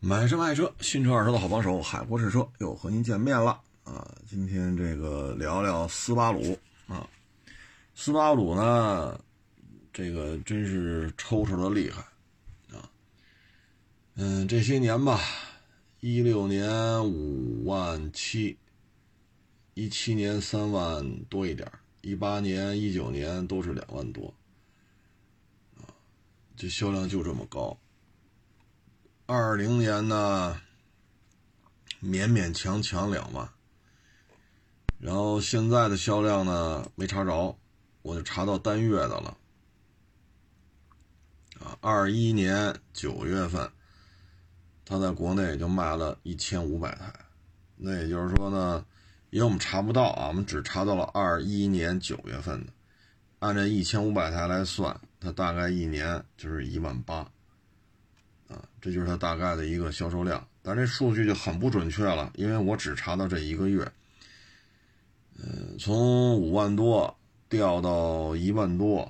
买车卖车，新车二手的好帮手，海博试车又和您见面了啊！今天这个聊聊斯巴鲁啊，斯巴鲁呢，这个真是抽抽的厉害啊。嗯，这些年吧，一六年五万七，一七年三万多一点，一八年、一九年都是两万多啊，这销量就这么高。二零年呢，勉勉强强两万，然后现在的销量呢没查着，我就查到单月的了。啊，二一年九月份，他在国内就卖了一千五百台，那也就是说呢，因为我们查不到啊，我们只查到了二一年九月份的，按这一千五百台来算，它大概一年就是一万八。啊，这就是它大概的一个销售量，但这数据就很不准确了，因为我只查到这一个月。嗯，从五万多掉到一万多，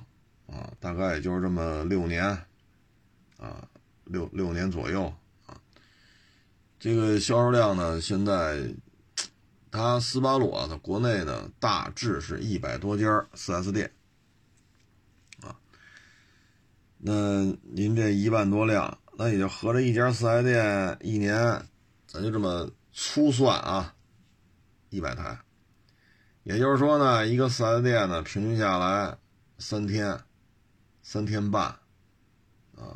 啊，大概也就是这么六年，啊，六六年左右啊。这个销售量呢，现在它斯巴鲁啊，在国内呢，大致是一百多家 4S 店，啊，那您这一万多辆。那也就合着一家四 S 店一年，咱就这么粗算啊，一百台。也就是说呢，一个四 S 店呢，平均下来三天、三天半啊，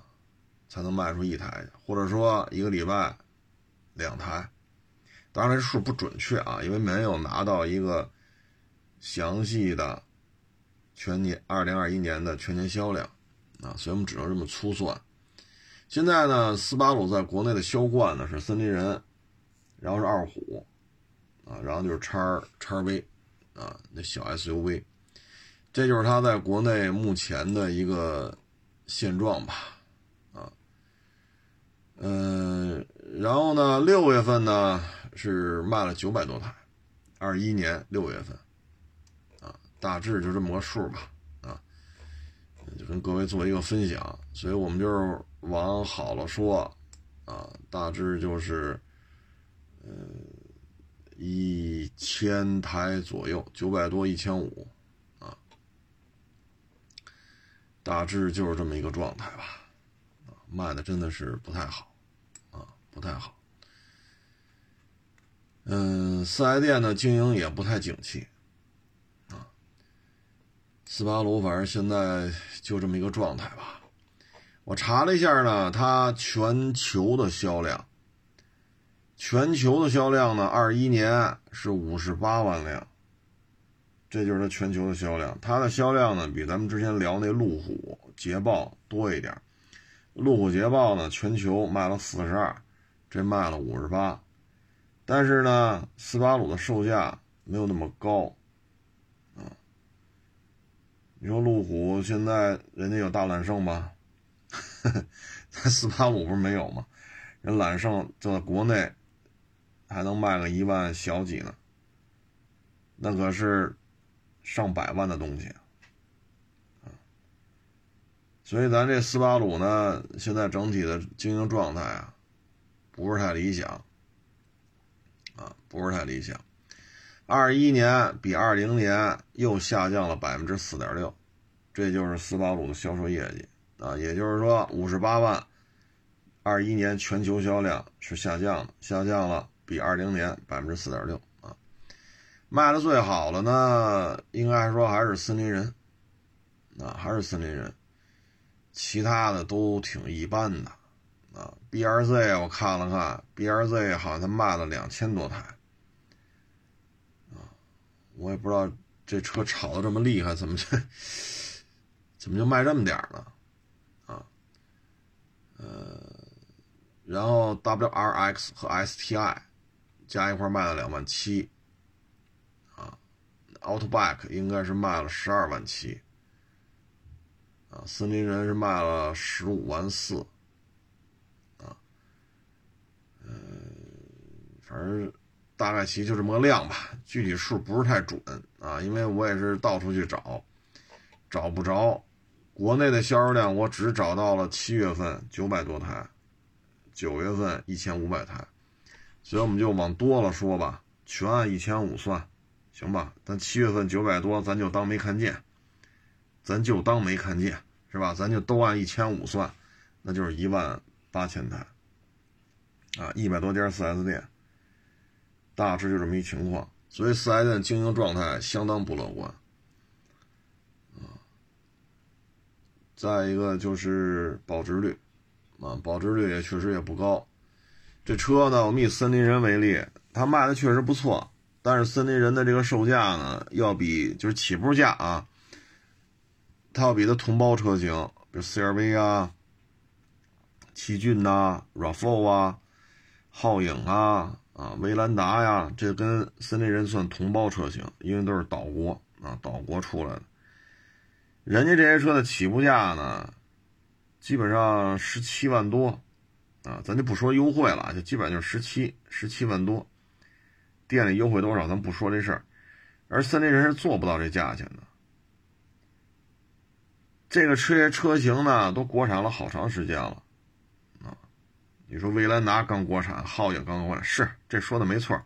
才能卖出一台去，或者说一个礼拜两台。当然这数不准确啊，因为没有拿到一个详细的全年二零二一年的全年销量啊，所以我们只能这么粗算。现在呢，斯巴鲁在国内的销冠呢是森林人，然后是二虎，啊，然后就是叉叉 V，啊，那小 SUV，这就是它在国内目前的一个现状吧，啊，嗯，然后呢，六月份呢是卖了九百多台，二一年六月份，啊，大致就这么个数吧，啊，就跟各位做一个分享，所以我们就。往好了说，啊，大致就是，呃，一千台左右，九百多，一千五，啊，大致就是这么一个状态吧，啊，卖的真的是不太好，啊，不太好。嗯，四 S 店的经营也不太景气，啊，斯巴鲁反正现在就这么一个状态吧。我查了一下呢，它全球的销量，全球的销量呢，二一年是五十八万辆，这就是它全球的销量。它的销量呢，比咱们之前聊那路虎、捷豹多一点。路虎、捷豹呢，全球卖了四十二，这卖了五十八。但是呢，斯巴鲁的售价没有那么高，啊，你说路虎现在人家有大揽胜吧？咱四八五不是没有吗？人揽胜就在国内还能卖个一万小几呢，那可是上百万的东西啊！所以咱这斯巴鲁呢，现在整体的经营状态啊，不是太理想啊，不是太理想。二一年比二零年又下降了百分之四点六，这就是斯巴鲁的销售业绩。啊，也就是说，五十八万，二一年全球销量是下降的，下降了，比二零年百分之四点六啊。卖的最好的呢，应该说还是森林人，啊，还是森林人，其他的都挺一般的啊。B R Z 我看了看，B R Z 好像他卖了两千多台，啊，我也不知道这车炒的这么厉害，怎么就 怎么就卖这么点儿呢？呃，然后 W R X 和 S T I 加一块卖了两万七，啊，Outback 应该是卖了十二万七，啊，森林人是卖了十五万四，啊，嗯，反正大概其就这么个量吧，具体数不是太准啊，因为我也是到处去找，找不着。国内的销售量，我只找到了七月份九百多台，九月份一千五百台，所以我们就往多了说吧，全按一千五算，行吧？咱七月份九百多，咱就当没看见，咱就当没看见，是吧？咱就都按一千五算，那就是一万八千台，啊，一百多家 4S 店，大致就这么一情况，所以 4S 店经营状态相当不乐观。再一个就是保值率，啊，保值率也确实也不高。这车呢，我们以森林人为例，它卖的确实不错，但是森林人的这个售价呢，要比就是起步价啊，它要比它同胞车型，比如 CRV 啊、奇骏呐、RAV4 啊、皓影啊、啊威兰达呀，这跟森林人算同胞车型，因为都是岛国啊，岛国出来的。人家这些车的起步价呢，基本上十七万多，啊，咱就不说优惠了，就基本上就是十七十七万多。店里优惠多少，咱不说这事儿。而森林人是做不到这价钱的。这个车车型呢，都国产了好长时间了，啊，你说威兰达刚国产，皓影刚国产，是这说的没错。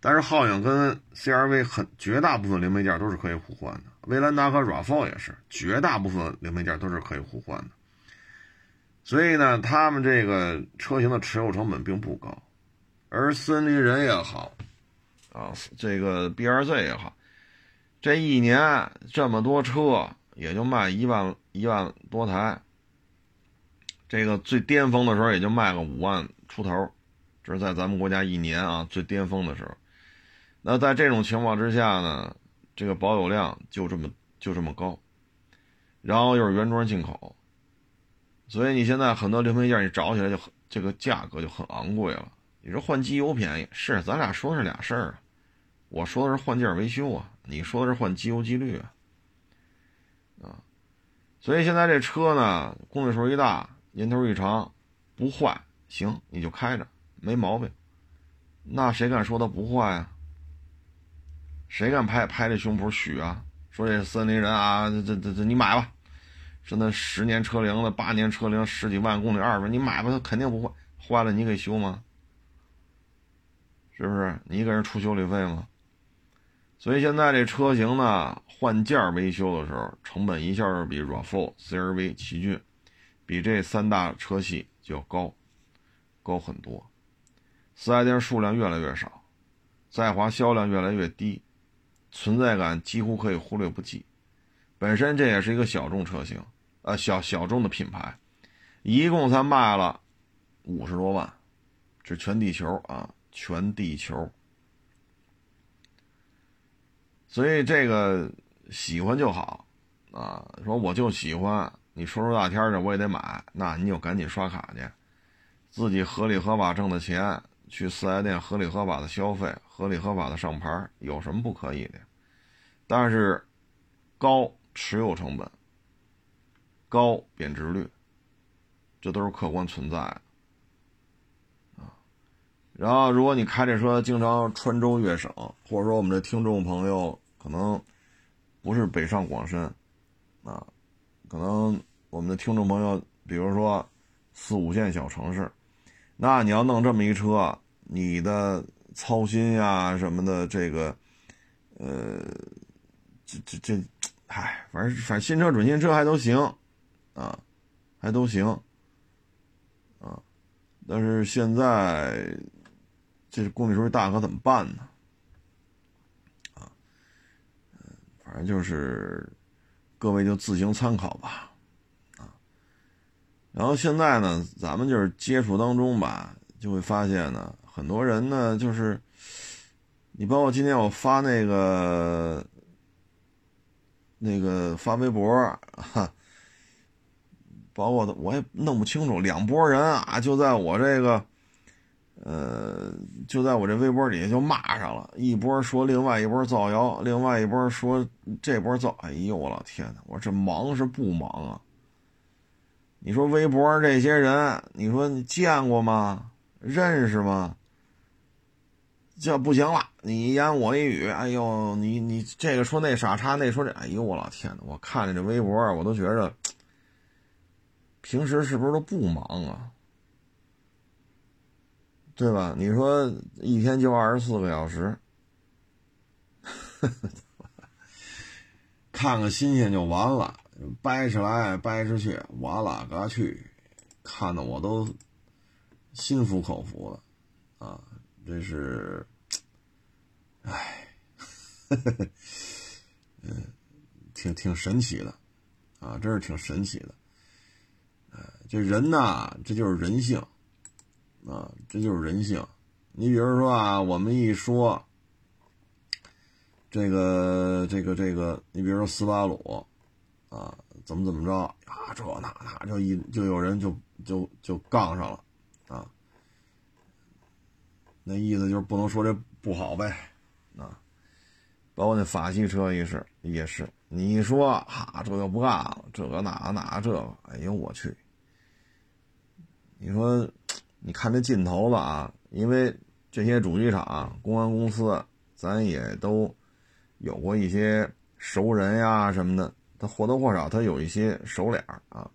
但是皓影跟 CRV 很绝大部分零配件都是可以互换的，威兰达和 RAV4 也是绝大部分零配件都是可以互换的。所以呢，他们这个车型的持有成本并不高，而森林人也好，啊，这个 BRZ 也好，这一年这么多车也就卖一万一万多台，这个最巅峰的时候也就卖个五万出头，这是在咱们国家一年啊最巅峰的时候。那在这种情况之下呢，这个保有量就这么就这么高，然后又是原装进口，所以你现在很多零配件你找起来就很这个价格就很昂贵了。你说换机油便宜是，咱俩说的是俩事儿啊。我说的是换件维修啊，你说的是换机油机滤啊，啊，所以现在这车呢，公里数一大，年头一长，不坏行你就开着没毛病，那谁敢说它不坏啊？谁敢拍拍这胸脯许啊？说这森林人啊，这这这你买吧，是那十年车龄的、八年车龄、十几万公里、二十万，你买吧，它肯定不坏，坏了你给修吗？是不是？你给人出修理费吗？所以现在这车型呢，换件维修的时候，成本一下就比 RAV4、CRV、奇骏，比这三大车系就要高，高很多。四 S 店数量越来越少，在华销量越来越低。存在感几乎可以忽略不计，本身这也是一个小众车型，呃，小小众的品牌，一共才卖了五十多万，这全地球啊，全地球。所以这个喜欢就好啊，说我就喜欢，你说出大天的我也得买，那你就赶紧刷卡去，自己合理合法挣的钱。去四 S 店合理合法的消费，合理合法的上牌，有什么不可以的？但是高持有成本、高贬值率，这都是客观存在的啊。然后，如果你开这车经常穿州越省，或者说我们的听众朋友可能不是北上广深啊，可能我们的听众朋友，比如说四五线小城市。那你要弄这么一车，你的操心呀什么的，这个，呃，这这这，唉，反正反正新车准新车还都行，啊，还都行，啊，但是现在这公里数大，可怎么办呢？啊，嗯，反正就是各位就自行参考吧。啊然后现在呢，咱们就是接触当中吧，就会发现呢，很多人呢，就是你包括今天我发那个那个发微博，哈，包括我也弄不清楚，两拨人啊，就在我这个，呃，就在我这微博里就骂上了，一波说另外一波造谣，另外一波说这波造，哎呦我老天呐，我这忙是不忙啊？你说微博这些人，你说你见过吗？认识吗？这不行了，你一言我一语，哎呦，你你这个说那傻叉，那说这，哎呦我老天呐，我看着这微博，我都觉着，平时是不是都不忙啊？对吧？你说一天就二十四个小时，看个新鲜就完了，掰扯来掰扯去，我了个去，看的我都心服口服了啊！这是，唉，嗯，挺挺神奇的啊，真是挺神奇的。这人呐，这就是人性，啊，这就是人性。你比如说啊，我们一说这个、这个、这个，你比如说斯巴鲁，啊，怎么怎么着啊，这那那就一就有人就就就杠上了，啊，那意思就是不能说这不好呗，啊，包括那法系车也是也是，你说哈，这个不干了，这个那那这个，哎呦我去！你说，你看这劲头子啊，因为这些主机厂、公安公司，咱也都有过一些熟人呀什么的，他或多或少他有一些熟脸啊，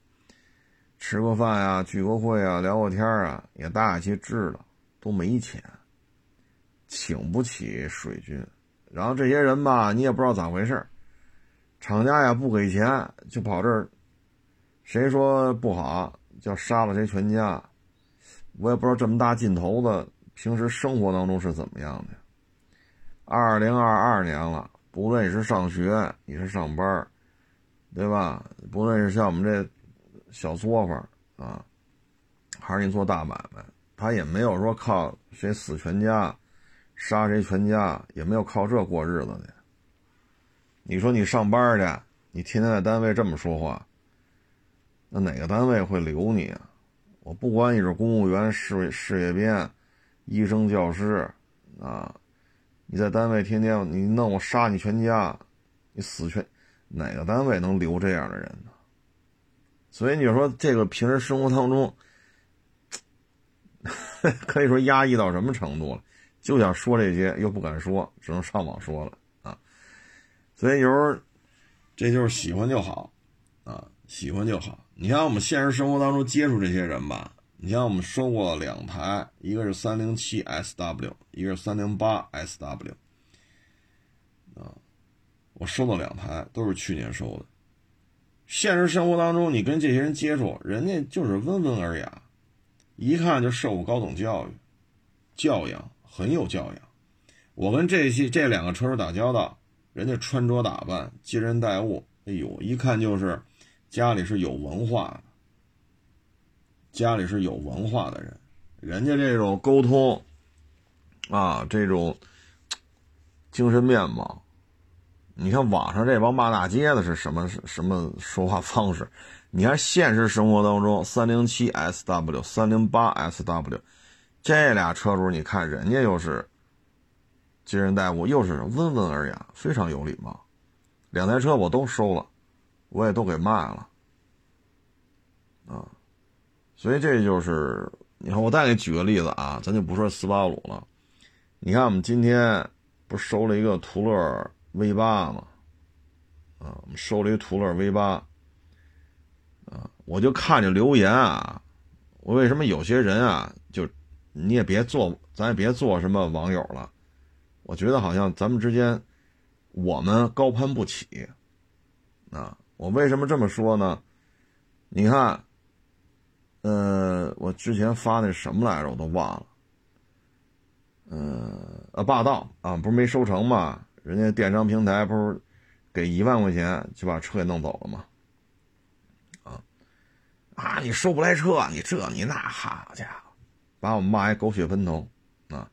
吃过饭呀、聚过会啊、聊过天啊，也大些知道，都没钱，请不起水军。然后这些人吧，你也不知道咋回事厂家也不给钱，就跑这儿，谁说不好？叫杀了谁全家，我也不知道这么大劲头子，平时生活当中是怎么样的。二零二二年了，不论你是上学，你是上班，对吧？不论是像我们这小作坊啊，还是你做大买卖，他也没有说靠谁死全家，杀谁全家，也没有靠这过日子的。你说你上班去，你天天在单位这么说话。那哪个单位会留你啊？我不管你是公务员、事事业编、医生、教师，啊，你在单位天天你弄我杀你全家，你死全，哪个单位能留这样的人呢？所以你说这个平时生活当中，可以说压抑到什么程度了？就想说这些，又不敢说，只能上网说了啊。所以有时候，这就是喜欢就好，啊，喜欢就好。你像我们现实生活当中接触这些人吧，你像我们收过两台，一个是三零七 SW，一个是三零八 SW，啊，我收了两台，都是去年收的。现实生活当中，你跟这些人接触，人家就是温文尔雅，一看就受过高等教育，教养很有教养。我跟这些这两个车手打交道，人家穿着打扮、接人待物，哎呦，一看就是。家里是有文化的，家里是有文化的人，人家这种沟通啊，这种精神面貌，你看网上这帮骂大街的是什么什么说话方式？你看现实生活当中，三零七 SW、三零八 SW 这俩车主，你看人家又是接人待物，又是温文尔雅，非常有礼貌。两台车我都收了。我也都给卖了，啊，所以这就是你看，我再给你举个例子啊，咱就不说斯巴鲁了。你看，我们今天不收了一个途乐 V 八吗？啊，我们收了一途乐 V 八，啊，我就看着留言啊，我为什么有些人啊，就你也别做，咱也别做什么网友了。我觉得好像咱们之间，我们高攀不起，啊。我为什么这么说呢？你看，呃，我之前发那什么来着，我都忘了。呃，啊，霸道啊，不是没收成吗？人家电商平台不是给一万块钱就把车给弄走了吗？啊，啊，你收不来车，你这你那，好家伙，把我们骂一狗血喷头啊！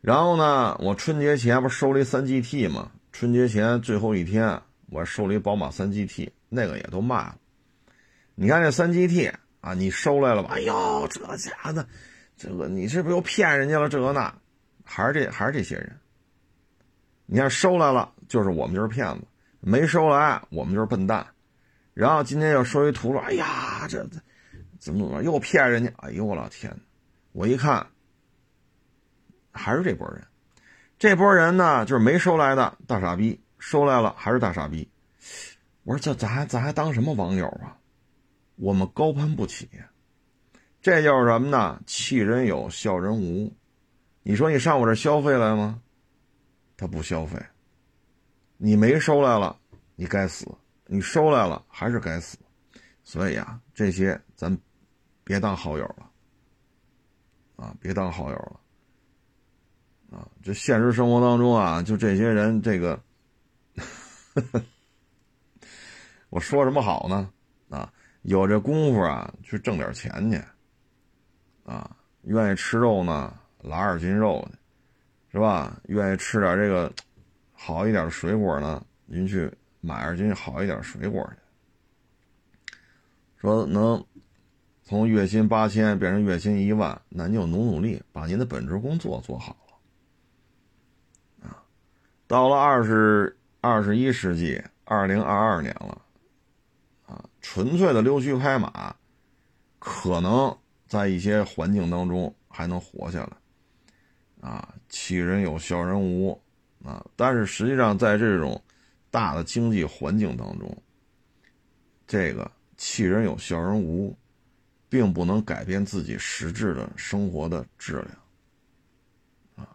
然后呢，我春节前不是收了一三 GT 吗？春节前最后一天。我收了一宝马三 GT，那个也都卖了。你看这三 GT 啊，你收来了吧？哎呦，这家的，这个你是不是又骗人家了？这个那，还是这还是这些人。你看收来了，就是我们就是骗子；没收来，我们就是笨蛋。然后今天又收一图了，哎呀，这这怎么怎么又骗人家？哎呦我老天！我一看，还是这波人。这波人呢，就是没收来的大傻逼。收来了还是大傻逼，我说这咱还咱还当什么网友啊？我们高攀不起，这就是什么呢？气人有，笑人无。你说你上我这消费来吗？他不消费。你没收来了，你该死；你收来了，还是该死。所以啊，这些咱别当好友了，啊，别当好友了。啊，这现实生活当中啊，就这些人，这个，我说什么好呢？啊，有这功夫啊，去挣点钱去，啊，愿意吃肉呢，拉二斤肉去，是吧？愿意吃点这个好一点的水果呢，您去买二斤好一点水果去。说能从月薪八千变成月薪一万，那你就努努力，把您的本职工作做好了。啊。到了二十二十一世纪，二零二二年了，啊，纯粹的溜须拍马，可能在一些环境当中还能活下来，啊，欺人有，笑人无，啊，但是实际上在这种大的经济环境当中，这个欺人有，笑人无，并不能改变自己实质的生活的质量。啊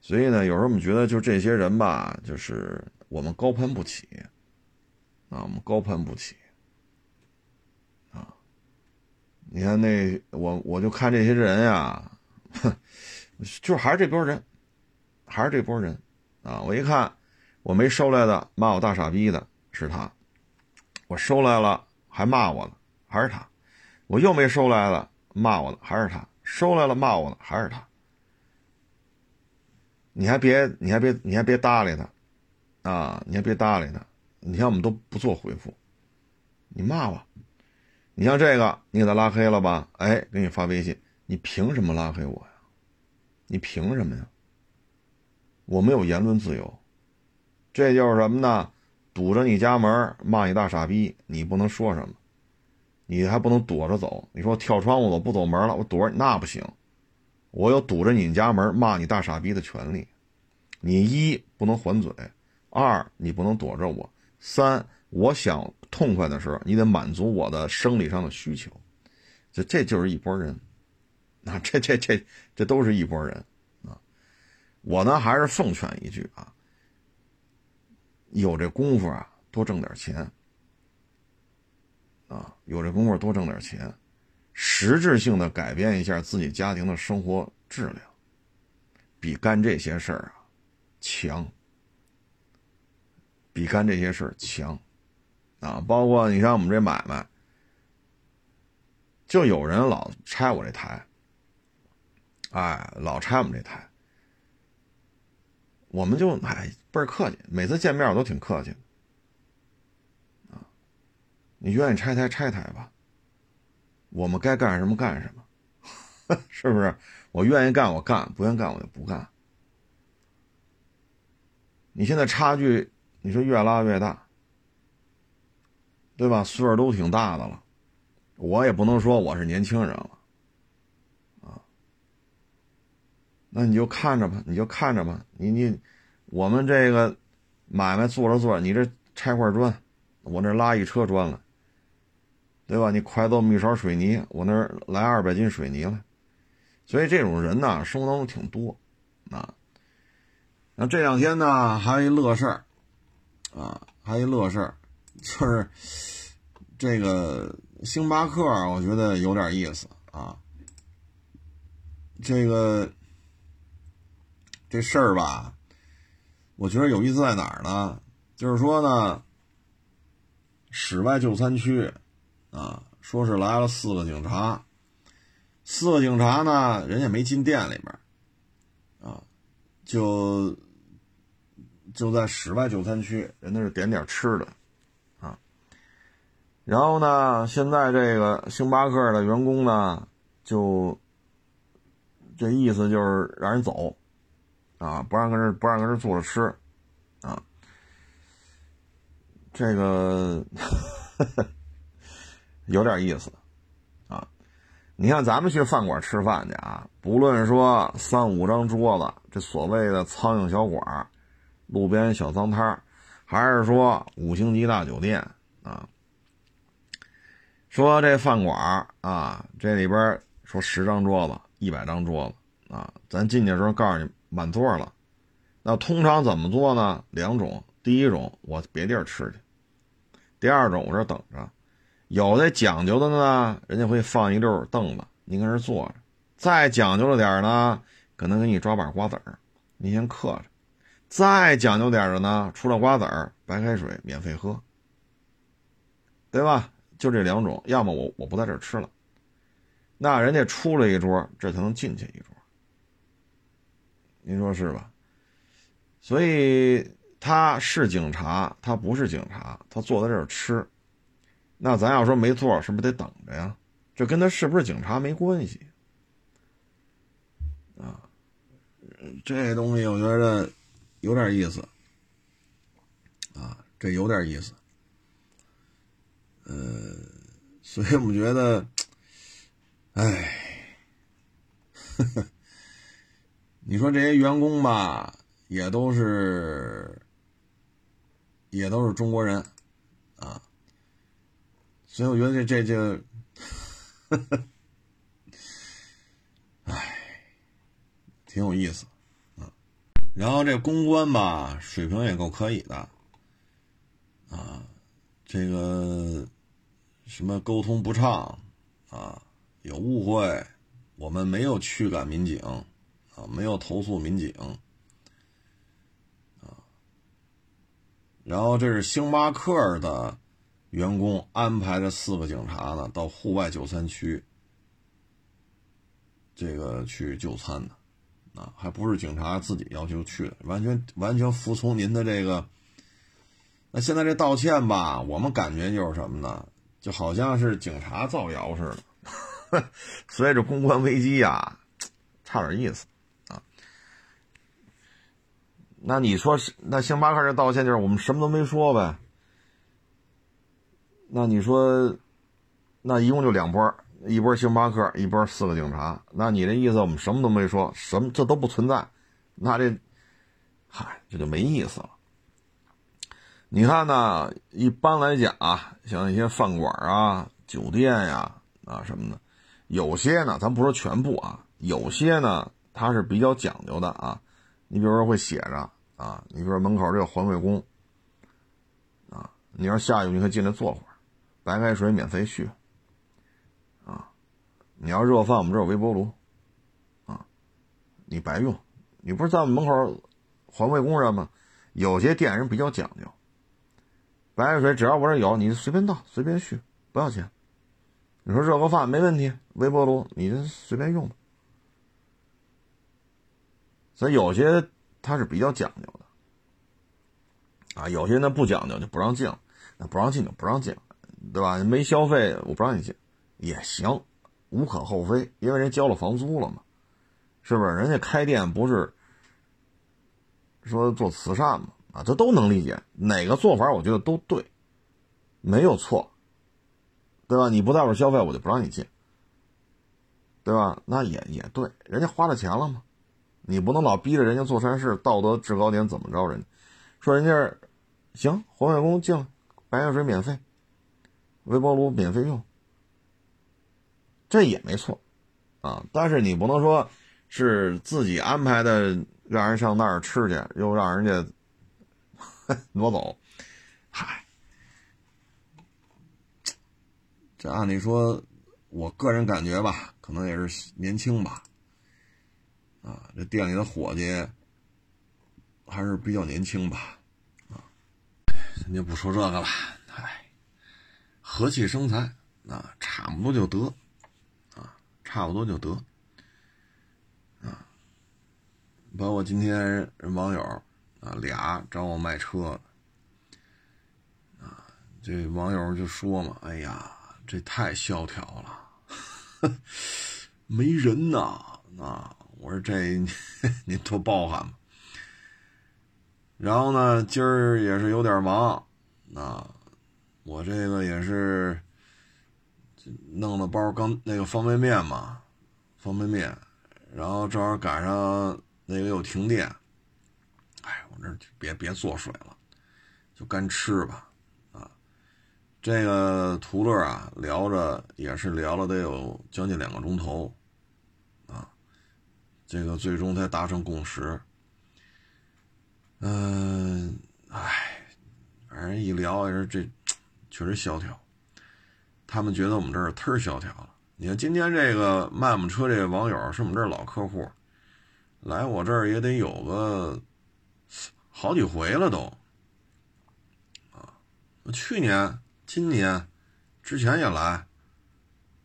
所以呢，有时候我们觉得，就这些人吧，就是我们高攀不起，啊，我们高攀不起，啊，你看那我我就看这些人呀，哼，就还是这波人，还是这波人，啊，我一看我没收来的骂我大傻逼的是他，我收来了还骂我的还是他，我又没收来了骂我的还是他，收来了骂我的还是他。你还别，你还别，你还别搭理他，啊，你还别搭理他。你看我们都不做回复，你骂吧。你像这个，你给他拉黑了吧？哎，给你发微信，你凭什么拉黑我呀？你凭什么呀？我没有言论自由，这就是什么呢？堵着你家门骂你大傻逼，你不能说什么，你还不能躲着走。你说跳窗户我不走门了，我躲着那不行。我有堵着你家门骂你大傻逼的权利，你一不能还嘴，二你不能躲着我，三我想痛快的时候，你得满足我的生理上的需求，这这就是一拨人，啊，这这这这都是一拨人啊，我呢还是奉劝一句啊，有这功夫啊，多挣点钱，啊，有这功夫多挣点钱。实质性的改变一下自己家庭的生活质量，比干这些事儿啊强，比干这些事儿强，啊，包括你像我们这买卖，就有人老拆我这台，哎，老拆我们这台，我们就哎倍儿客气，每次见面我都挺客气，你愿意拆台拆台吧。我们该干什么干什么，是不是？我愿意干我干，不愿干我就不干。你现在差距，你说越拉越大，对吧？岁数都挺大的了，我也不能说我是年轻人了，啊。那你就看着吧，你就看着吧。你你，我们这个买卖做着做着，你这拆块砖，我这拉一车砖了。对吧？你快走一勺水泥，我那儿来二百斤水泥了。所以这种人呢，生活当中挺多啊。那这两天呢，还有一乐事儿啊，还有一乐事儿，就是这个星巴克，我觉得有点意思啊。这个这事儿吧，我觉得有意思在哪儿呢？就是说呢，室外就餐区。啊，说是来了四个警察，四个警察呢，人家没进店里边，啊，就就在室外就餐区，人家是点点吃的，啊，然后呢，现在这个星巴克的员工呢，就这意思就是让人走，啊，不让搁这不让搁这坐着吃，啊，这个。有点意思，啊，你看咱们去饭馆吃饭去啊，不论说三五张桌子，这所谓的苍蝇小馆路边小脏摊还是说五星级大酒店啊，说这饭馆啊，这里边说十张桌子、一百张桌子啊，咱进去的时候告诉你满座了。那通常怎么做呢？两种，第一种我别地儿吃去，第二种我这等着。有的讲究的呢，人家会放一溜凳子，您跟这坐着。再讲究了点呢，可能给你抓把瓜子儿，您先嗑着。再讲究点的呢，除了瓜子儿，白开水免费喝，对吧？就这两种，要么我我不在这吃了，那人家出了一桌，这才能进去一桌，您说是吧？所以他是警察，他不是警察，他坐在这儿吃，那咱要说没座，是不是得等着呀？这跟他是不是警察没关系啊？这东西我觉得有点意思啊，这有点意思。呃，所以我们觉得，哎，你说这些员工吧，也都是，也都是中国人，所以我觉得这这就，哎，挺有意思，啊，然后这公关吧，水平也够可以的，啊，这个。什么沟通不畅啊？有误会，我们没有驱赶民警啊，没有投诉民警啊。然后这是星巴克的员工安排的四个警察呢，到户外就餐区这个去就餐的啊，还不是警察自己要求去的，完全完全服从您的这个。那现在这道歉吧，我们感觉就是什么呢？就好像是警察造谣似的，所以这公关危机呀，差点意思啊。那你说是那星巴克这道歉就是我们什么都没说呗？那你说，那一共就两波，一波星巴克，一波四个警察。那你这意思我们什么都没说，什么这都不存在，那这，嗨，这就没意思了。你看呢？一般来讲啊，像一些饭馆啊、酒店呀啊什么的，有些呢，咱不说全部啊，有些呢，它是比较讲究的啊。你比如说会写着啊，你比如说门口这个环卫工啊，你要下去你可以进来坐会儿，白开水免费续啊。你要热饭，我们这有微波炉啊，你白用。你不是在我们门口环卫工人吗？有些店人比较讲究。白开水只要我这有，你随便倒，随便续，不要钱。你说热个饭没问题，微波炉你就随便用。所以有些他是比较讲究的，啊，有些呢不讲究就不让进了，那不让进就不让进了，对吧？没消费我不让你进也行，无可厚非，因为人交了房租了嘛，是不是？人家开店不是说做慈善嘛。啊，这都能理解，哪个做法我觉得都对，没有错，对吧？你不在我消费，我就不让你进，对吧？那也也对，人家花了钱了嘛，你不能老逼着人家做善事，道德制高点怎么着？人说人家行，环卫工进来，白开水免费，微波炉免费用，这也没错。啊。但是你不能说是自己安排的，让人上那儿吃去，又让人家。挪走，嗨，这按理说，我个人感觉吧，可能也是年轻吧，啊，这店里的伙计还是比较年轻吧，啊，咱就不说这个了，和气生财，啊，差不多就得，啊，差不多就得，啊，包括今天人网友。啊，俩找我卖车，啊，这网友就说嘛：“哎呀，这太萧条了，没人呐！”啊，我说这您 多包涵吧。然后呢，今儿也是有点忙，啊，我这个也是弄了包刚那个方便面嘛，方便面，然后正好赶上那个又停电。哎，我这别别做水了，就干吃吧，啊，这个途乐啊，聊着也是聊了得有将近两个钟头，啊，这个最终才达成共识。嗯，唉，反正一聊也是这，确实萧条。他们觉得我们这儿忒萧条了。你看今天这个卖我们车这个网友是我们这儿老客户，来我这儿也得有个好几回了都。啊，去年、今年之前也来，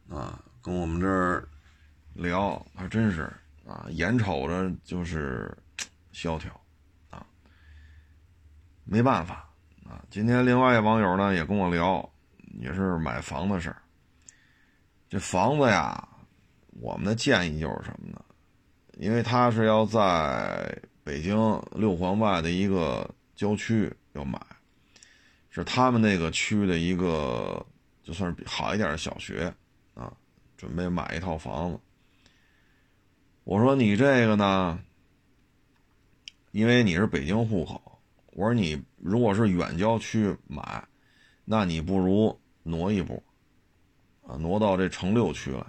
啊，跟我们这儿聊，还真是啊，眼瞅着就是 萧条。啊没办法今天另外一网友呢也跟我聊，也是买房的事儿。这房子呀，我们的建议就是什么呢？因为他是要在北京六环外的一个郊区要买，是他们那个区的一个就算是好一点的小学啊，准备买一套房子。我说你这个呢，因为你是北京户口。我说你如果是远郊区买，那你不如挪一步，啊，挪到这城六区来，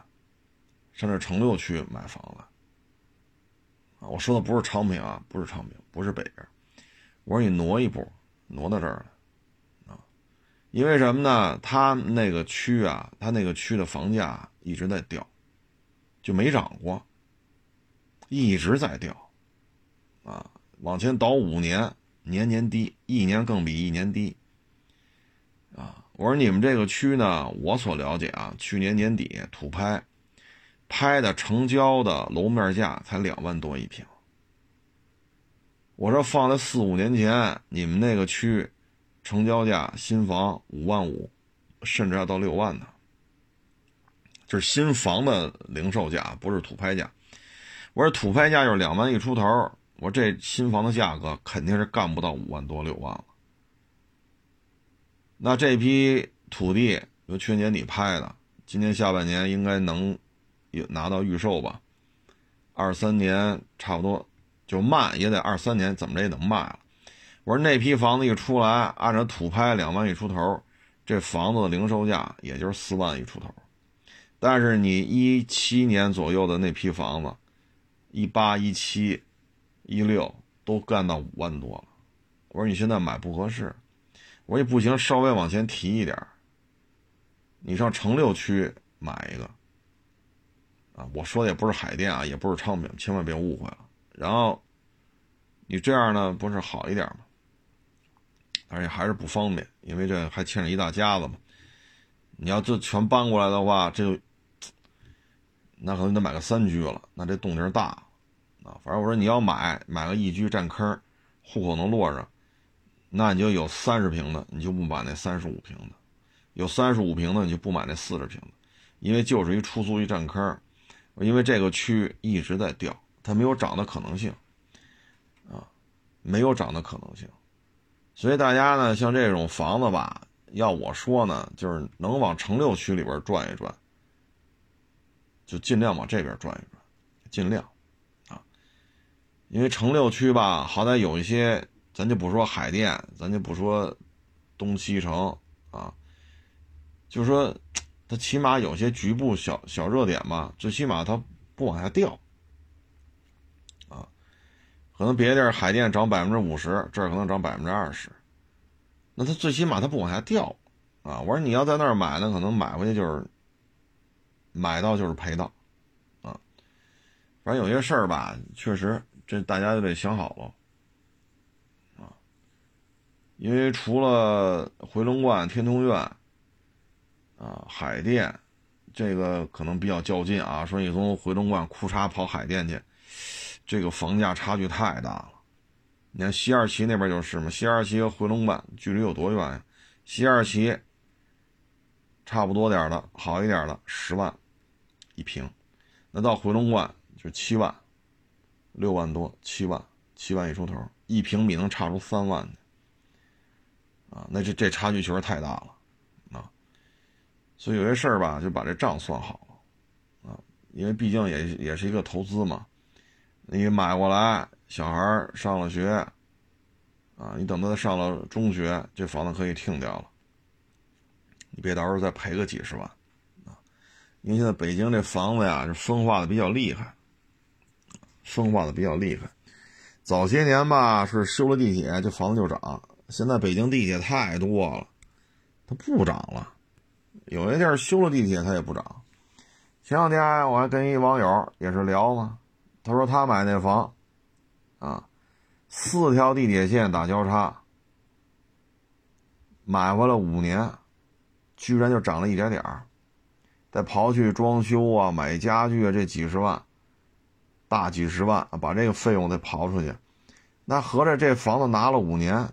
上这城六区买房来。啊，我说的不是昌平啊，不是昌平，不是北边。我说你挪一步，挪到这儿来，啊，因为什么呢？他那个区啊，他那个区的房价一直在掉，就没涨过，一直在掉，啊，往前倒五年。年年低，一年更比一年低，啊！我说你们这个区呢，我所了解啊，去年年底土拍，拍的成交的楼面价才两万多一平。我说放在四五年前，你们那个区，成交价新房五万五，甚至要到六万呢。这是新房的零售价，不是土拍价。我说土拍价就是两万一出头。我这新房的价格肯定是干不到五万多六万了。那这批土地，由去年底拍的，今年下半年应该能有拿到预售吧？二三年差不多就慢也得二三年，怎么着也能卖了。我说那批房子一出来，按照土拍两万一出头，这房子的零售价也就是四万一出头。但是你一七年左右的那批房子，一八一七。一六都干到五万多了，我说你现在买不合适，我说你不行，稍微往前提一点你上城六区买一个，啊，我说的也不是海淀啊，也不是昌平，千万别误会了。然后你这样呢，不是好一点吗？而且还是不方便，因为这还牵着一大家子嘛。你要这全搬过来的话，这 那可能得买个三居了，那这动静大。啊，反正我说你要买买个一居占坑，户口能落上，那你就有三十平的，你就不买那三十五平的；有三十五平的，你就不买那四十平的，因为就是一出租一占坑，因为这个区一直在掉，它没有涨的可能性，啊，没有涨的可能性，所以大家呢，像这种房子吧，要我说呢，就是能往城六区里边转一转，就尽量往这边转一转，尽量。因为城六区吧，好歹有一些，咱就不说海淀，咱就不说东西城啊，就是说，它起码有些局部小小热点吧，最起码它不往下掉啊。可能别的地儿海淀涨百分之五十，这儿可能涨百分之二十，那它最起码它不往下掉啊。我说你要在那儿买呢，可能买回去就是买到就是赔到啊。反正有些事儿吧，确实。这大家就得想好了，啊，因为除了回龙观、天通苑，啊，海淀，这个可能比较较劲啊。说你从回龙观哭嚓跑海淀去，这个房价差距太大了。你看西二旗那边就是嘛，西二旗和回龙观距离有多远呀？西二旗差不多点的，好一点的十万一平，那到回龙观就七万。六万多，七万，七万一出头，一平米能差出三万啊，那这这差距确实太大了，啊，所以有些事儿吧，就把这账算好了，啊，因为毕竟也也是一个投资嘛，你买过来，小孩上了学，啊，你等他上了中学，这房子可以停掉了，你别到时候再赔个几十万啊！因为现在北京这房子呀，是分化的比较厉害，分化的比较厉害。早些年吧，是修了地铁，这房子就涨。现在北京地铁太多了，它不涨了。有些地儿修了地铁，它也不涨。前两天我还跟一网友也是聊嘛，他说他买那房，啊，四条地铁线打交叉，买回来五年，居然就涨了一点点儿。再刨去装修啊、买家具啊这几十万。大几十万，把这个费用得刨出去，那合着这房子拿了五年，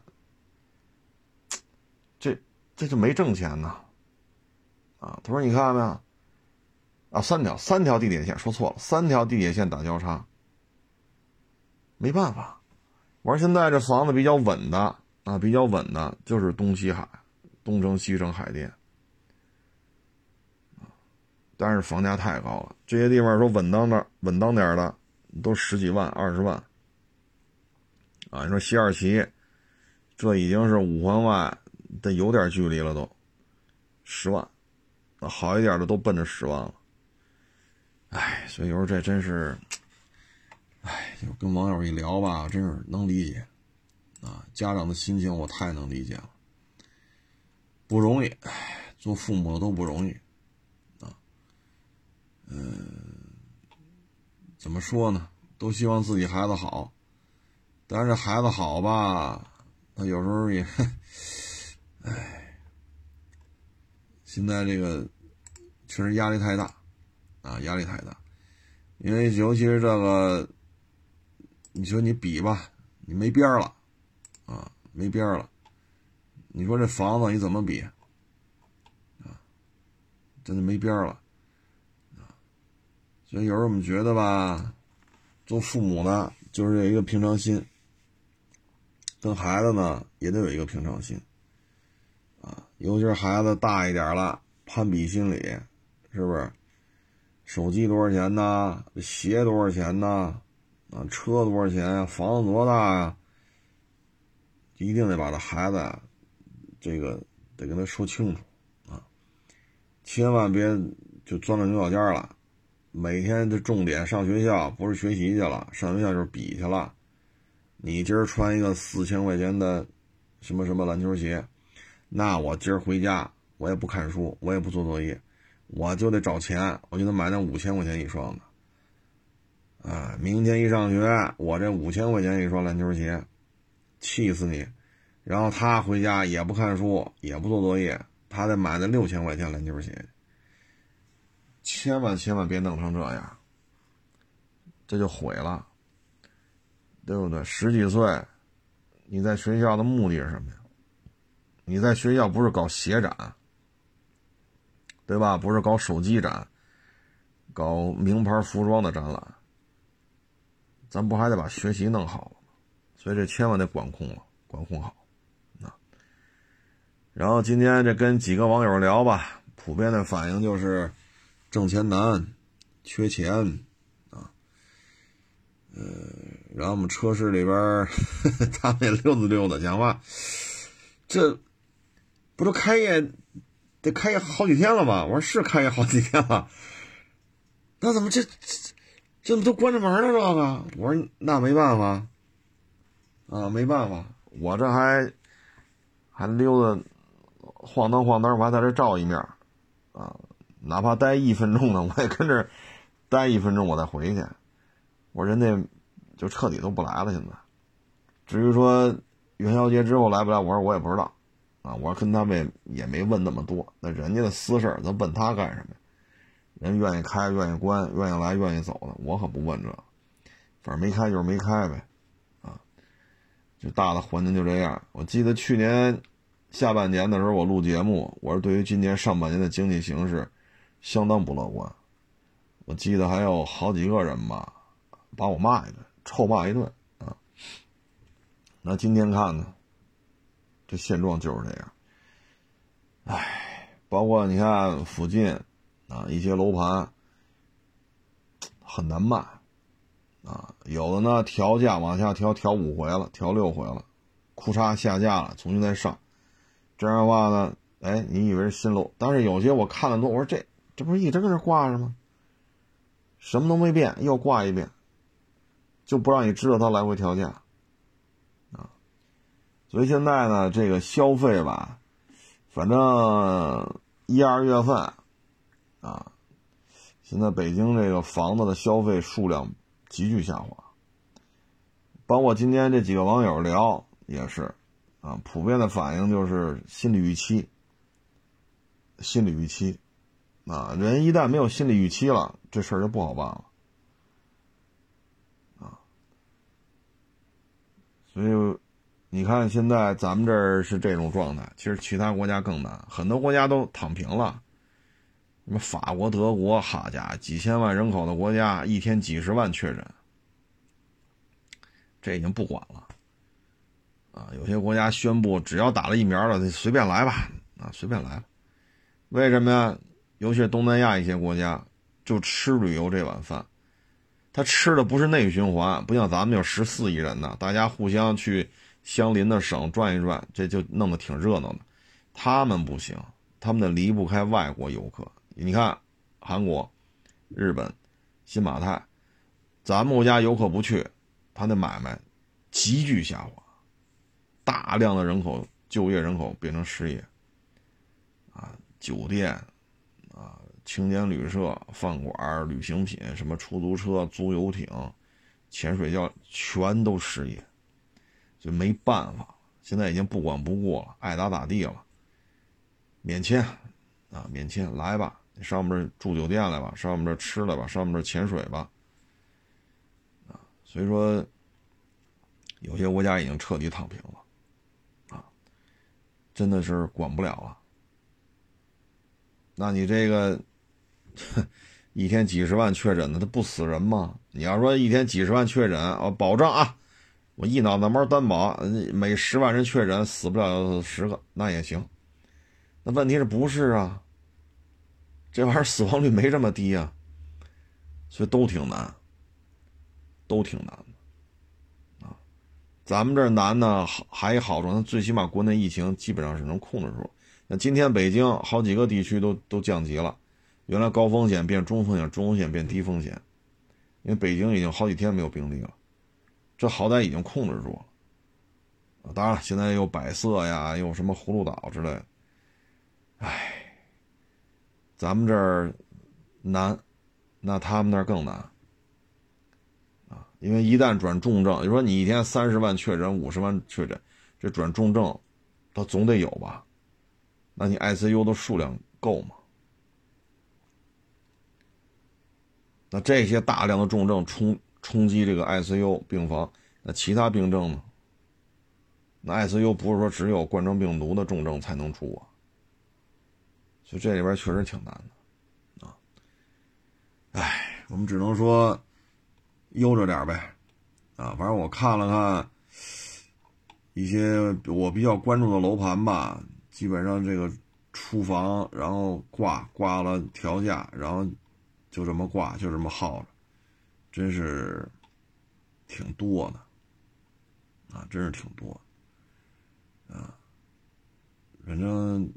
这这就没挣钱呢，啊？他说你看到没有？啊，三条三条地铁线，说错了，三条地铁线打交叉，没办法。我说现在这房子比较稳的啊，比较稳的就是东西海、东城、西城、海淀，但是房价太高了，这些地方说稳当的、稳当点的。都十几万、二十万，啊！你说西二旗，这已经是五环外得有点距离了，都十万，好一点的都奔着十万了。哎，所以有时候这真是，哎，就跟网友一聊吧，真是能理解，啊，家长的心情我太能理解了，不容易，哎，做父母的都不容易，啊，嗯。怎么说呢？都希望自己孩子好，但是孩子好吧，他有时候也，唉，现在这个确实压力太大啊，压力太大，因为尤其是这个，你说你比吧，你没边了啊，没边了，你说这房子你怎么比啊？真的没边了。所以有时候我们觉得吧，做父母的就是有一个平常心，跟孩子呢也得有一个平常心，啊，尤其是孩子大一点了，攀比心理，是不是？手机多少钱呢？鞋多少钱呢？啊，车多少钱呀？房子多大呀？一定得把这孩子，这个得跟他说清楚，啊，千万别就钻了牛角尖了。每天的重点上学校不是学习去了，上学校就是比去了。你今儿穿一个四千块钱的什么什么篮球鞋，那我今儿回家我也不看书，我也不做作业，我就得找钱，我就得买那五千块钱一双的。啊，明天一上学，我这五千块钱一双篮球鞋，气死你！然后他回家也不看书，也不做作业，他得买那六千块钱篮球鞋。千万千万别弄成这样，这就毁了，对不对？十几岁，你在学校的目的是什么呀？你在学校不是搞鞋展，对吧？不是搞手机展，搞名牌服装的展览，咱不还得把学习弄好吗？所以这千万得管控了，管控好。啊，然后今天这跟几个网友聊吧，普遍的反应就是。挣钱难，缺钱，啊，呃，然后我们车市里边，他们也溜达溜达，讲话，这不都开业得开业好几天了吗？我说是开业好几天了，那怎么这这这么都关着门了？这个，我说那没办法，啊，没办法，我这还还溜达晃荡晃荡，我还在这照一面，啊。哪怕待一分钟呢，我也跟这儿待一分钟，我再回去。我说人家就彻底都不来了。现在，至于说元宵节之后来不来，我说我也不知道。啊，我跟他们也没问那么多。那人家的私事儿，咱问他干什么？人愿意开，愿意关，愿意来，愿意走的，我可不问这。反正没开就是没开呗。啊，就大的环境就这样。我记得去年下半年的时候，我录节目，我说对于今年上半年的经济形势。相当不乐观，我记得还有好几个人吧，把我骂一顿，臭骂一顿啊。那今天看呢，这现状就是这样。唉，包括你看附近啊一些楼盘很难卖啊，有的呢调价往下调，调五回了，调六回了，库嚓下架了，重新再上，这样的话呢，哎，你以为是新楼，但是有些我看了多，我说这这不是一直搁这挂着吗？什么都没变，又挂一遍，就不让你知道它来回调价，啊，所以现在呢，这个消费吧，反正一二月份，啊，现在北京这个房子的消费数量急剧下滑，包括今天这几个网友聊也是，啊，普遍的反应就是心理预期。心理预期，啊，人一旦没有心理预期了，这事儿就不好办了，啊，所以你看现在咱们这儿是这种状态，其实其他国家更难，很多国家都躺平了，什么法国、德国，好家伙，几千万人口的国家，一天几十万确诊，这已经不管了，啊，有些国家宣布只要打了疫苗了，随便来吧，啊，随便来吧。为什么呀？尤其是东南亚一些国家，就吃旅游这碗饭，他吃的不是内循环，不像咱们有十四亿人呢，大家互相去相邻的省转一转，这就弄得挺热闹的。他们不行，他们得离不开外国游客。你看，韩国、日本、新马泰，咱们国家游客不去，他的买卖急剧下滑，大量的人口就业人口变成失业。啊酒店，青年旅社、饭馆、旅行品，什么出租车、租游艇、潜水教，全都失业，就没办法。现在已经不管不顾了，爱咋咋地了。免签，啊，免签，来吧，你上我们这住酒店来吧，上我们这吃来吧，上我们这潜水吧。啊，所以说，有些国家已经彻底躺平了，啊，真的是管不了了。那你这个 一天几十万确诊的，他不死人吗？你要说一天几十万确诊，我保证啊，我一脑袋毛担保，每十万人确诊死不了十个，那也行。那问题是不是啊？这玩意儿死亡率没这么低啊，所以都挺难，都挺难的啊。咱们这难呢，还有好处，那最起码国内疫情基本上是能控制住。那今天北京好几个地区都都降级了，原来高风险变中风险，中风险变低风险，因为北京已经好几天没有病例了，这好歹已经控制住了。当然了，现在又百色呀，又什么葫芦岛之类的，唉，咱们这儿难，那他们那儿更难啊，因为一旦转重症，就说你一天三十万确诊，五十万确诊，这转重症，他总得有吧。那你 ICU 的数量够吗？那这些大量的重症冲冲击这个 ICU 病房，那其他病症呢？那 ICU 不是说只有冠状病毒的重症才能出啊？所以这里边确实挺难的啊！哎，我们只能说悠着点呗啊！反正我看了看一些我比较关注的楼盘吧。基本上这个出房，然后挂挂了调价，然后就这么挂，就这么耗着，真是挺多的啊，真是挺多啊。反正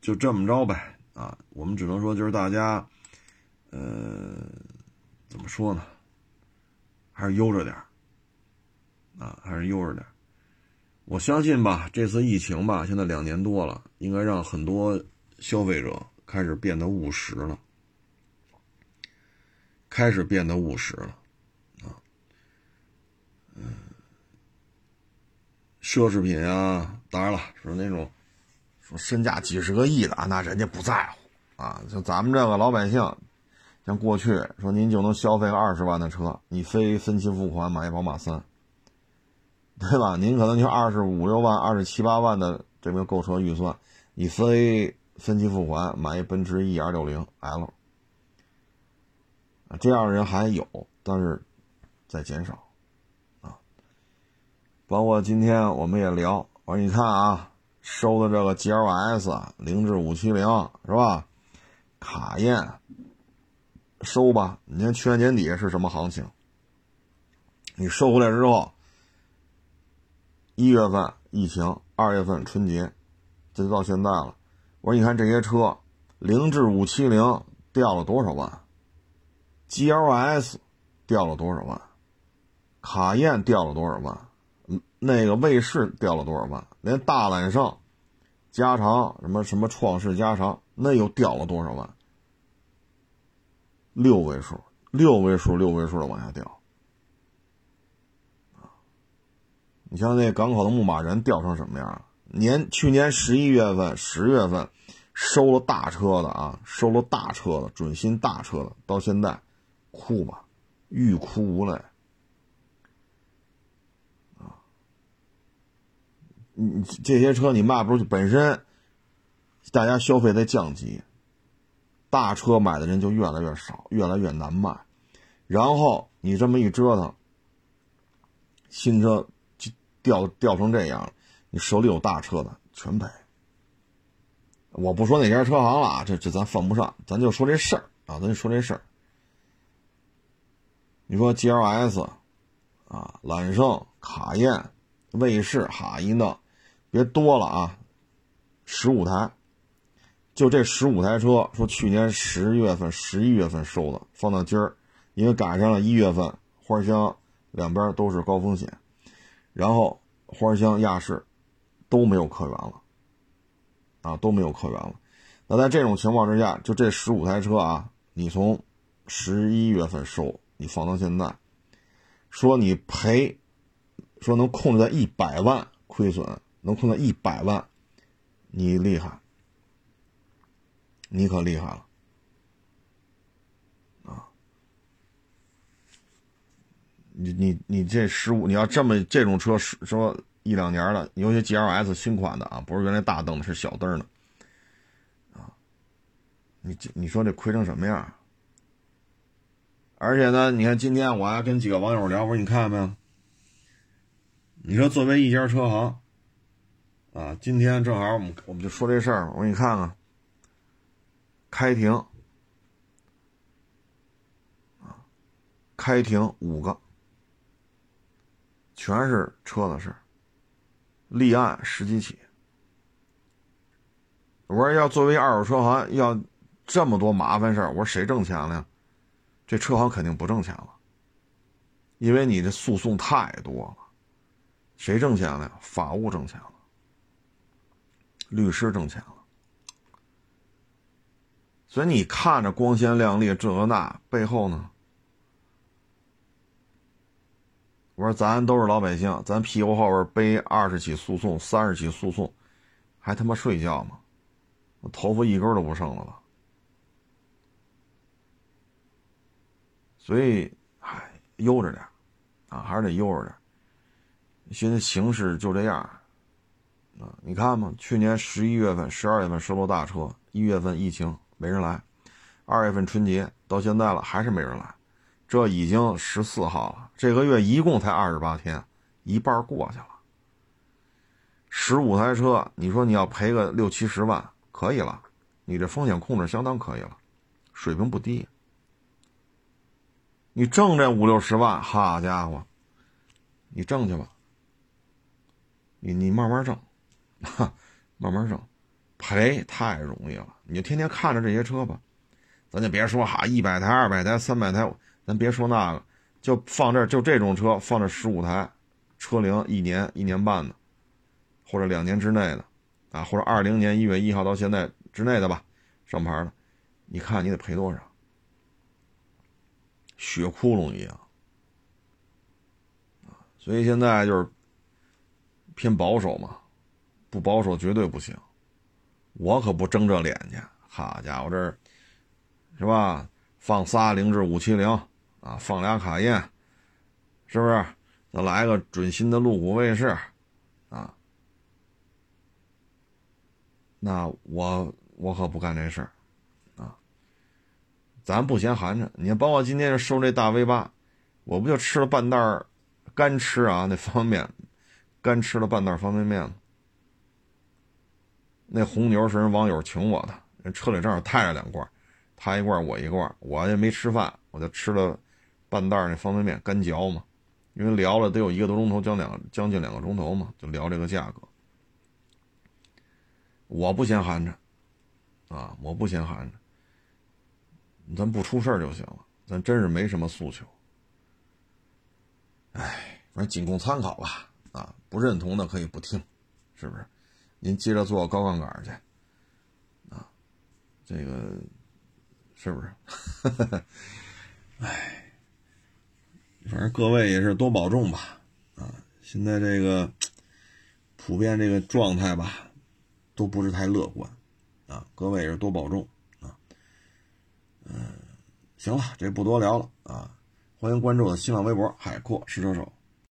就这么着呗啊，我们只能说就是大家，呃，怎么说呢？还是悠着点啊，还是悠着点我相信吧，这次疫情吧，现在两年多了，应该让很多消费者开始变得务实了，开始变得务实了，啊，嗯，奢侈品啊，当然了，说那种说身价几十个亿的啊，那人家不在乎啊，像咱们这个老百姓，像过去说您就能消费个二十万的车，你非分期付款买一宝马三。对吧？您可能就二十五六万、二十七八万的这个购车预算，你非分期付款买一奔驰 E 二六零 L，啊这样的人还有，但是在减少，啊，包括今天我们也聊，我说你看啊，收的这个 GLS 零至五七零是吧？卡宴收吧，你看去年年底是什么行情？你收回来之后。一月份疫情，二月份春节，这就到现在了。我说你看这些车，凌志五七零掉了多少万？GLS 掉了多少万？卡宴掉了多少万？那个卫士掉了多少万？连大揽胜、加长什么什么创世加长，那又掉了多少万？六位数，六位数，六位数的往下掉。你像那港口的牧马人掉成什么样？年去年十一月份、十月份收了大车的啊，收了大车的准新大车的，到现在哭吧，欲哭无泪啊！你这些车你卖不出去，本身大家消费在降级，大车买的人就越来越少，越来越难卖。然后你这么一折腾，新车就。掉掉成这样，你手里有大车的全赔。我不说哪家车行了啊，这这咱犯不上，咱就说这事儿啊，咱就说这事儿。你说 GLS 啊，揽胜、卡宴、卫士，哈一弄，别多了啊，十五台，就这十五台车，说去年十月份、十一月份收的，放到今儿，因为赶上了一月份，花乡两边都是高风险。然后花乡、亚市都没有客源了，啊，都没有客源了。那在这种情况之下，就这十五台车啊，你从十一月份收，你放到现在，说你赔，说能控制在一百万亏损，能控制在一百万，你厉害，你可厉害了。你你你这十五，你要这么这种车说一两年了，尤其 G L S 新款的啊，不是原来大灯的，是小灯的，啊，你这你说这亏成什么样？而且呢，你看今天我还跟几个网友聊，我说你看到没有？你说作为一家车行，啊，今天正好我们我们就说这事儿，我给你看看，开庭，啊，开庭五个。全是车的事儿立案十几起。我说要作为二手车行，要这么多麻烦事儿我说谁挣钱了呀？这车行肯定不挣钱了，因为你这诉讼太多了。谁挣钱了呀？法务挣钱了，律师挣钱了。所以你看着光鲜亮丽这个那，背后呢？我说咱都是老百姓，咱屁股后边背二十起诉讼、三十起诉讼，还他妈睡觉吗？我头发一根都不剩了吧？所以，唉，悠着点，啊，还是得悠着点。现在形势就这样，啊，你看嘛，去年十一月份、十二月份收了大车，一月份疫情没人来，二月份春节到现在了还是没人来。这已经十四号了，这个月一共才二十八天，一半过去了。十五台车，你说你要赔个六七十万，可以了，你这风险控制相当可以了，水平不低。你挣这五六十万，好家伙，你挣去吧，你你慢慢挣，哈，慢慢挣，赔太容易了，你就天天看着这些车吧，咱就别说哈，一百台、二百台、三百台。咱别说那个，就放这儿，就这种车放这十五台，车龄一年一年半的，或者两年之内的，啊，或者二零年一月一号到现在之内的吧，上牌的，你看你得赔多少？血窟窿一样，所以现在就是偏保守嘛，不保守绝对不行，我可不争这脸去，好家伙，这是吧？放仨凌志五七零。啊，放俩卡宴，是不是？再来个准新的路虎卫士，啊，那我我可不干这事儿，咱不嫌寒碜。你看，包括今天收这大 V 八，我不就吃了半袋干吃啊？那方便面，干吃了半袋方便面吗？那红牛是人网友请我的，人车里正好带着两罐，他一罐我一罐，我也没吃饭，我就吃了。半袋那方便面干嚼嘛，因为聊了得有一个多钟头，将两将近两个钟头嘛，就聊这个价格。我不嫌寒碜，啊，我不嫌寒碜，咱不出事就行了，咱真是没什么诉求。哎，反正仅供参考吧，啊，不认同的可以不听，是不是？您接着做高杠杆去，啊，这个是不是？哎，反正各位也是多保重吧，啊，现在这个普遍这个状态吧，都不是太乐观，啊，各位也是多保重，嗯，行了，这不多聊了，啊，欢迎关注我的新浪微博“海阔试车手”。